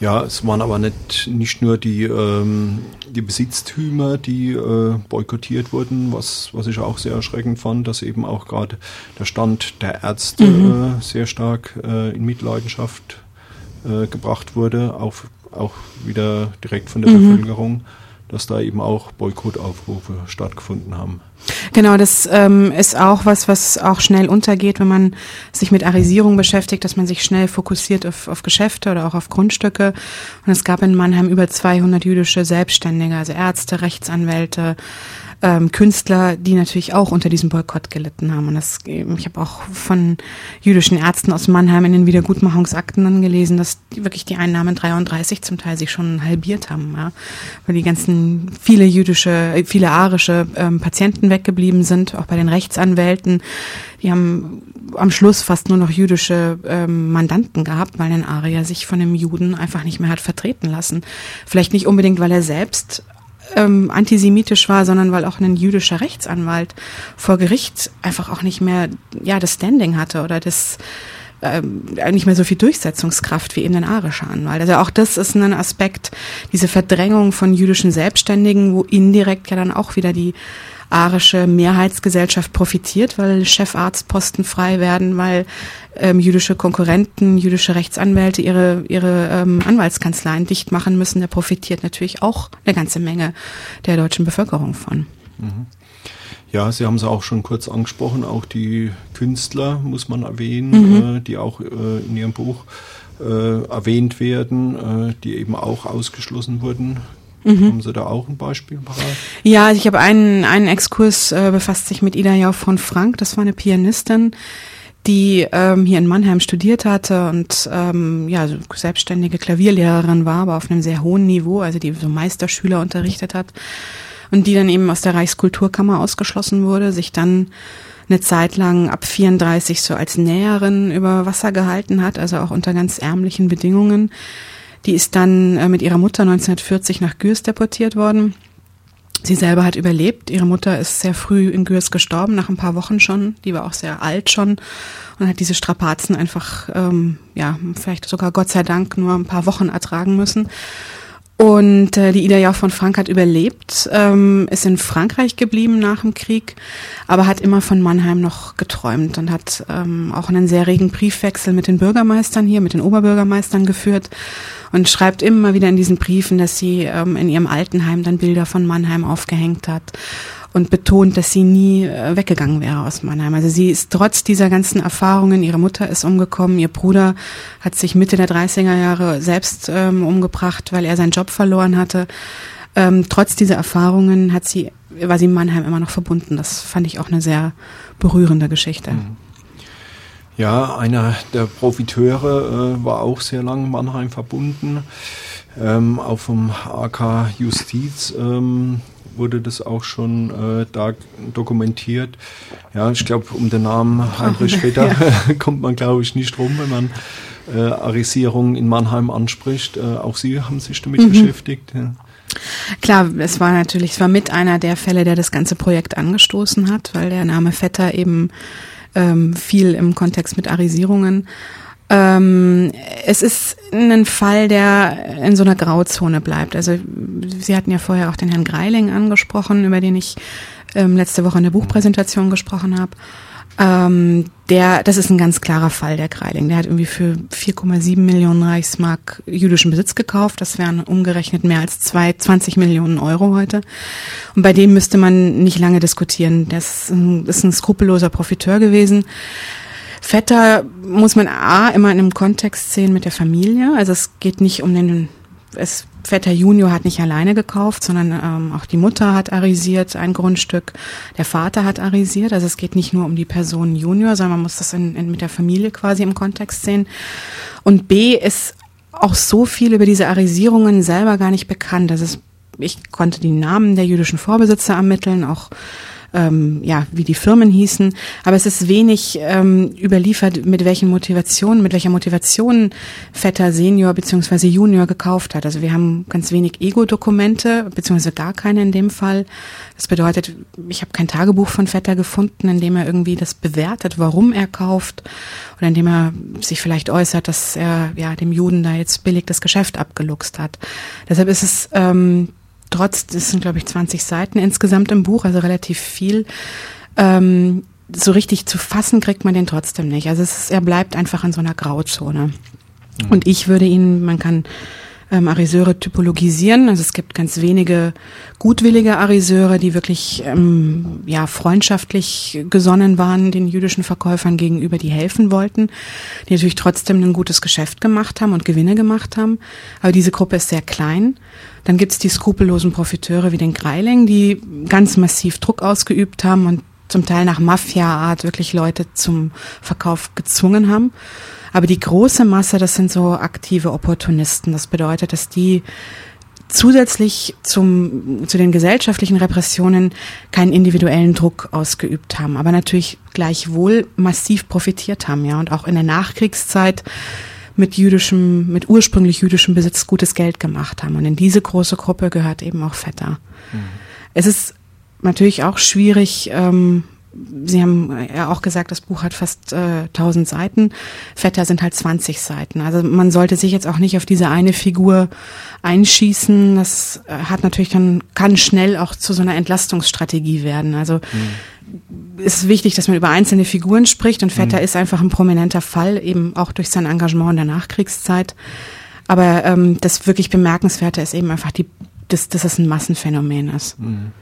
Ja, es waren aber nicht, nicht nur die, ähm, die Besitztümer, die äh, boykottiert wurden, was, was ich auch sehr erschreckend fand, dass eben auch gerade der Stand der Ärzte mhm. äh, sehr stark äh, in Mitleidenschaft äh, gebracht wurde, auch, auch wieder direkt von der mhm. Bevölkerung dass da eben auch Boykottaufrufe stattgefunden haben. Genau, das ähm, ist auch was, was auch schnell untergeht, wenn man sich mit Arisierung beschäftigt, dass man sich schnell fokussiert auf, auf Geschäfte oder auch auf Grundstücke. Und es gab in Mannheim über 200 jüdische Selbstständige, also Ärzte, Rechtsanwälte, ähm, Künstler, die natürlich auch unter diesem Boykott gelitten haben. Und das, ich habe auch von jüdischen Ärzten aus Mannheim in den Wiedergutmachungsakten dann gelesen, dass die, wirklich die Einnahmen 33 zum Teil sich schon halbiert haben, ja? weil die ganzen viele jüdische, viele arische ähm, Patienten weggeblieben sind, auch bei den Rechtsanwälten. Die haben am Schluss fast nur noch jüdische ähm, Mandanten gehabt, weil ein Arier sich von einem Juden einfach nicht mehr hat vertreten lassen. Vielleicht nicht unbedingt, weil er selbst ähm, antisemitisch war, sondern weil auch ein jüdischer Rechtsanwalt vor Gericht einfach auch nicht mehr ja das Standing hatte oder das ähm, nicht mehr so viel Durchsetzungskraft wie eben ein arischer Anwalt. Also auch das ist ein Aspekt, diese Verdrängung von jüdischen Selbstständigen, wo indirekt ja dann auch wieder die arische Mehrheitsgesellschaft profitiert, weil Chefarztposten frei werden, weil ähm, jüdische Konkurrenten, jüdische Rechtsanwälte ihre, ihre ähm, Anwaltskanzleien dicht machen müssen. Da profitiert natürlich auch eine ganze Menge der deutschen Bevölkerung von. Mhm. Ja, Sie haben es auch schon kurz angesprochen, auch die Künstler muss man erwähnen, mhm. äh, die auch äh, in Ihrem Buch äh, erwähnt werden, äh, die eben auch ausgeschlossen wurden. Mhm. Haben Sie da auch ein Beispiel parat? Ja, also ich habe einen, einen Exkurs, äh, befasst sich mit Ida Jau von Frank, das war eine Pianistin, die ähm, hier in Mannheim studiert hatte und ähm, ja, selbstständige Klavierlehrerin war, aber auf einem sehr hohen Niveau, also die so Meisterschüler unterrichtet hat und die dann eben aus der Reichskulturkammer ausgeschlossen wurde, sich dann eine Zeit lang ab 34 so als Näherin über Wasser gehalten hat, also auch unter ganz ärmlichen Bedingungen die ist dann äh, mit ihrer Mutter 1940 nach Gürs deportiert worden. Sie selber hat überlebt. Ihre Mutter ist sehr früh in Gürs gestorben, nach ein paar Wochen schon. Die war auch sehr alt schon und hat diese Strapazen einfach, ähm, ja, vielleicht sogar Gott sei Dank nur ein paar Wochen ertragen müssen. Und äh, die Ida Jauch von Frank hat überlebt, ähm, ist in Frankreich geblieben nach dem Krieg, aber hat immer von Mannheim noch geträumt und hat ähm, auch einen sehr regen Briefwechsel mit den Bürgermeistern hier, mit den Oberbürgermeistern geführt und schreibt immer wieder in diesen Briefen, dass sie ähm, in ihrem Altenheim dann Bilder von Mannheim aufgehängt hat und betont, dass sie nie äh, weggegangen wäre aus Mannheim. Also sie ist trotz dieser ganzen Erfahrungen, ihre Mutter ist umgekommen, ihr Bruder hat sich Mitte der 30er Jahre selbst ähm, umgebracht, weil er seinen Job verloren hatte. Ähm, trotz dieser Erfahrungen hat sie, war sie Mannheim immer noch verbunden. Das fand ich auch eine sehr berührende Geschichte. Mhm. Ja, einer der Profiteure äh, war auch sehr lange Mannheim verbunden. Ähm, auch vom AK Justiz ähm, wurde das auch schon äh, da dokumentiert. Ja, ich glaube, um den Namen Heinrich Vetter ja. kommt man, glaube ich, nicht rum, wenn man äh, Arisierung in Mannheim anspricht. Äh, auch Sie haben sich damit mhm. beschäftigt. Ja. Klar, es war natürlich, es war mit einer der Fälle, der das ganze Projekt angestoßen hat, weil der Name Vetter eben ähm, viel im Kontext mit Arisierungen. Ähm, es ist ein Fall, der in so einer Grauzone bleibt. Also Sie hatten ja vorher auch den Herrn Greiling angesprochen, über den ich ähm, letzte Woche in der Buchpräsentation gesprochen habe. Ähm, der, das ist ein ganz klarer Fall, der Greiling. Der hat irgendwie für 4,7 Millionen Reichsmark jüdischen Besitz gekauft. Das wären umgerechnet mehr als zwei, 20 Millionen Euro heute. Und bei dem müsste man nicht lange diskutieren. Das ist ein, ist ein skrupelloser Profiteur gewesen. Vetter muss man A immer in einem Kontext sehen mit der Familie. Also es geht nicht um den es, Vetter Junior hat nicht alleine gekauft, sondern ähm, auch die Mutter hat arisiert ein Grundstück, der Vater hat arisiert. Also es geht nicht nur um die Person Junior, sondern man muss das in, in, mit der Familie quasi im Kontext sehen. Und B ist auch so viel über diese Arisierungen selber gar nicht bekannt. Das ist, ich konnte die Namen der jüdischen Vorbesitzer ermitteln, auch ähm, ja, wie die Firmen hießen. Aber es ist wenig ähm, überliefert, mit welchen Motivationen, mit welcher Motivation Vetter Senior beziehungsweise Junior gekauft hat. Also wir haben ganz wenig Ego-Dokumente, beziehungsweise gar keine in dem Fall. Das bedeutet, ich habe kein Tagebuch von Vetter gefunden, in dem er irgendwie das bewertet, warum er kauft oder in dem er sich vielleicht äußert, dass er ja dem Juden da jetzt billig das Geschäft abgeluchst hat. Deshalb ist es ähm, trotz, das sind glaube ich 20 Seiten insgesamt im Buch, also relativ viel. Ähm, so richtig zu fassen kriegt man den trotzdem nicht. Also es ist, er bleibt einfach in so einer Grauzone. Mhm. Und ich würde ihn, man kann ähm, Ariseure typologisieren. Also es gibt ganz wenige gutwillige Ariseure, die wirklich ähm, ja freundschaftlich gesonnen waren den jüdischen Verkäufern gegenüber, die helfen wollten, die natürlich trotzdem ein gutes Geschäft gemacht haben und Gewinne gemacht haben. Aber diese Gruppe ist sehr klein. Dann gibt es die skrupellosen Profiteure wie den Greiling, die ganz massiv Druck ausgeübt haben und zum Teil nach Mafia-Art wirklich Leute zum Verkauf gezwungen haben. Aber die große Masse, das sind so aktive Opportunisten. Das bedeutet, dass die zusätzlich zum, zu den gesellschaftlichen Repressionen keinen individuellen Druck ausgeübt haben, aber natürlich gleichwohl massiv profitiert haben, ja, und auch in der Nachkriegszeit mit jüdischem, mit ursprünglich jüdischem Besitz gutes Geld gemacht haben. Und in diese große Gruppe gehört eben auch Vetter. Mhm. Es ist natürlich auch schwierig, ähm, Sie haben ja auch gesagt, das Buch hat fast äh, 1000 Seiten. Vetter sind halt 20 Seiten. Also man sollte sich jetzt auch nicht auf diese eine Figur einschießen. Das äh, hat natürlich dann, kann schnell auch zu so einer Entlastungsstrategie werden. Also mhm. ist wichtig, dass man über einzelne Figuren spricht und Vetter mhm. ist einfach ein prominenter Fall, eben auch durch sein Engagement in der Nachkriegszeit. Aber ähm, das wirklich Bemerkenswerte ist eben einfach die, dass, dass es ein Massenphänomen ist. Mhm.